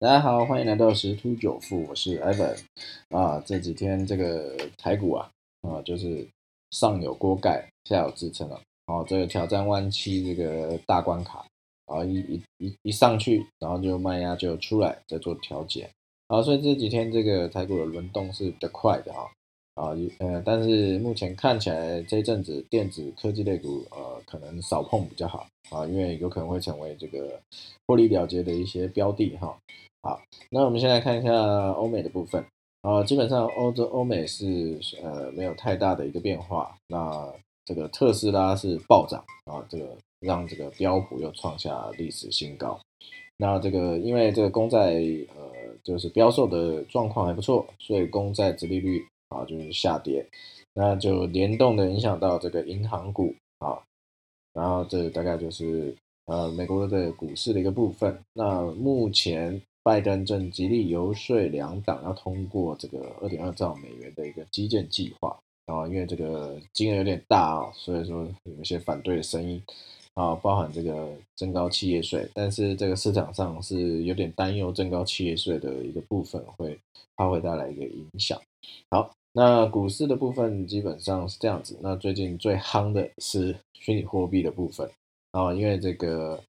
大家好，欢迎来到十突九富，我是 Evan 啊。这几天这个台股啊啊，就是上有锅盖，下有支撑了。哦，这个挑战万七这个大关卡，啊一一一一上去，然后就卖压就出来，再做调节。啊，所以这几天这个台股的轮动是比较快的啊。啊，呃，但是目前看起来这一阵子电子科技类股，呃，可能少碰比较好啊，因为有可能会成为这个获利了结的一些标的哈。好，那我们先来看一下欧美的部分啊，基本上欧洲欧美是呃没有太大的一个变化。那这个特斯拉是暴涨啊，这个让这个标普又创下历史新高。那这个因为这个公债呃就是标售的状况还不错，所以公债殖利率。啊，就是下跌，那就联动的影响到这个银行股啊，然后这大概就是呃美国的股市的一个部分。那目前拜登正极力游说两党要通过这个二点二兆美元的一个基建计划啊，因为这个金额有点大啊，所以说有一些反对的声音啊，包含这个增高企业税，但是这个市场上是有点担忧增高企业税的一个部分会它会带来一个影响。好。那股市的部分基本上是这样子。那最近最夯的是虚拟货币的部分啊，因为这个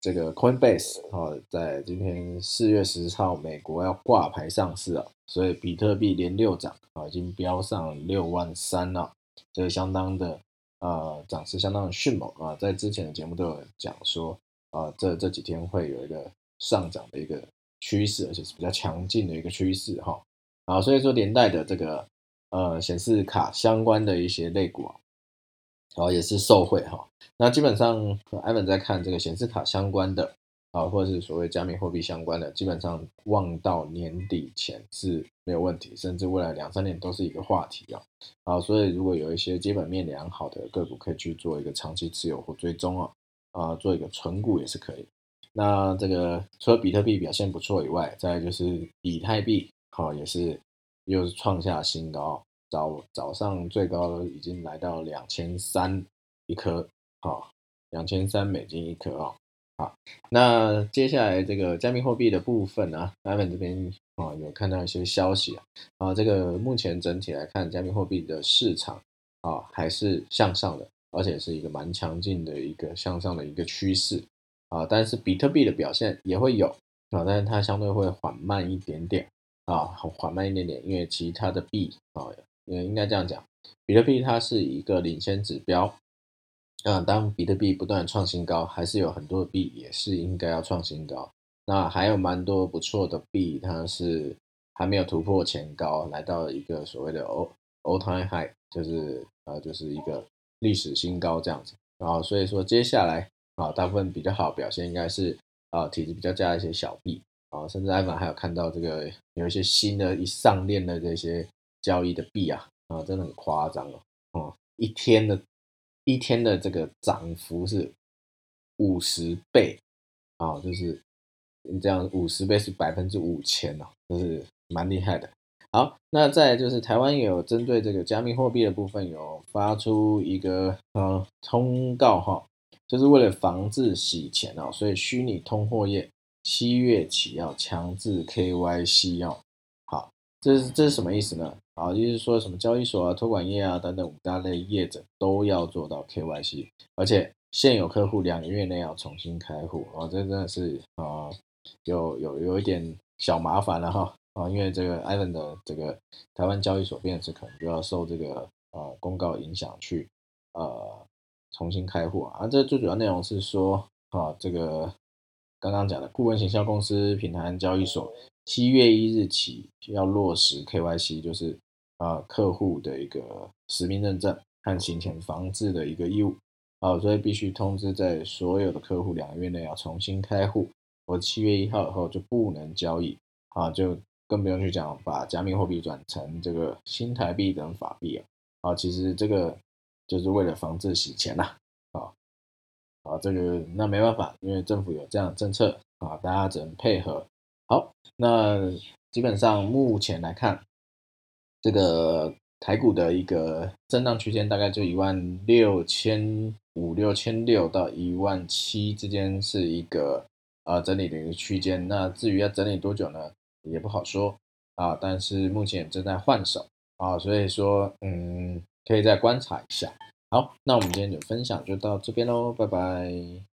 这个 Coinbase 啊，在今天四月十号美国要挂牌上市啊，所以比特币连六涨啊，已经飙上六万三了，这个相当的啊涨势相当的迅猛啊，在之前的节目都有讲说啊，这这几天会有一个上涨的一个趋势，而且是比较强劲的一个趋势哈啊，所以说连带的这个。呃，显示卡相关的一些类股啊，然后也是受惠哈。那基本上，艾文在看这个显示卡相关的啊，或者是所谓加密货币相关的，基本上望到年底前是没有问题，甚至未来两三年都是一个话题啊。啊，所以如果有一些基本面良好的个股，可以去做一个长期持有或追踪啊，啊，做一个存股也是可以。那这个除了比特币表现不错以外，再就是以太币，好也是。又是创下新高，早早上最高已经来到两千三一颗，好，两千三美金一颗哦，好，那接下来这个加密货币的部分呢，艾文这边啊有看到一些消息啊，啊，这个目前整体来看，加密货币的市场啊还是向上的，而且是一个蛮强劲的一个向上的一个趋势啊，但是比特币的表现也会有啊，但是它相对会缓慢一点点。啊，很缓慢一点点，因为其他的币啊，也应该这样讲，比特币它是一个领先指标。啊，当比特币不断创新高，还是有很多币也是应该要创新高。那还有蛮多不错的币，它是还没有突破前高，来到一个所谓的 all time high，就是呃，就是一个历史新高这样子。然后所以说接下来啊，大部分比较好表现应该是啊，体积比较佳一些小币。啊，甚至艾文还有看到这个有一些新的一上链的这些交易的币啊，啊，真的很夸张哦，哦，一天的一天的这个涨幅是五十倍啊，就是这样五十倍是百分之五千哦，就是蛮厉害的。好，那再就是台湾有针对这个加密货币的部分有发出一个呃通告哈，就是为了防止洗钱哦，所以虚拟通货业。七月起要强制 KYC 哦，好，这是这是什么意思呢？啊，就是说什么交易所啊、托管业啊等等五大类业者都要做到 KYC，而且现有客户两个月内要重新开户啊，这真的是啊，有有有一点小麻烦了哈啊，因为这个 Ivan 的这个台湾交易所变是可能就要受这个呃公告影响去呃重新开户啊，这最主要内容是说啊这个。刚刚讲的顾问行销公司平台交易所，七月一日起要落实 KYC，就是啊客户的一个实名认证和行前防治的一个义务啊，所以必须通知在所有的客户两个月内要重新开户，或七月一号以后就不能交易啊，就更不用去讲把加密货币转成这个新台币等法币啊，啊，其实这个就是为了防止洗钱呐。啊，这个那没办法，因为政府有这样的政策啊，大家只能配合。好，那基本上目前来看，这个台股的一个震荡区间大概就一万六千五六千六到一万七之间是一个啊整理的一个区间。那至于要整理多久呢，也不好说啊。但是目前正在换手啊，所以说嗯，可以再观察一下。好那我们今天的分享就到这边喽拜拜。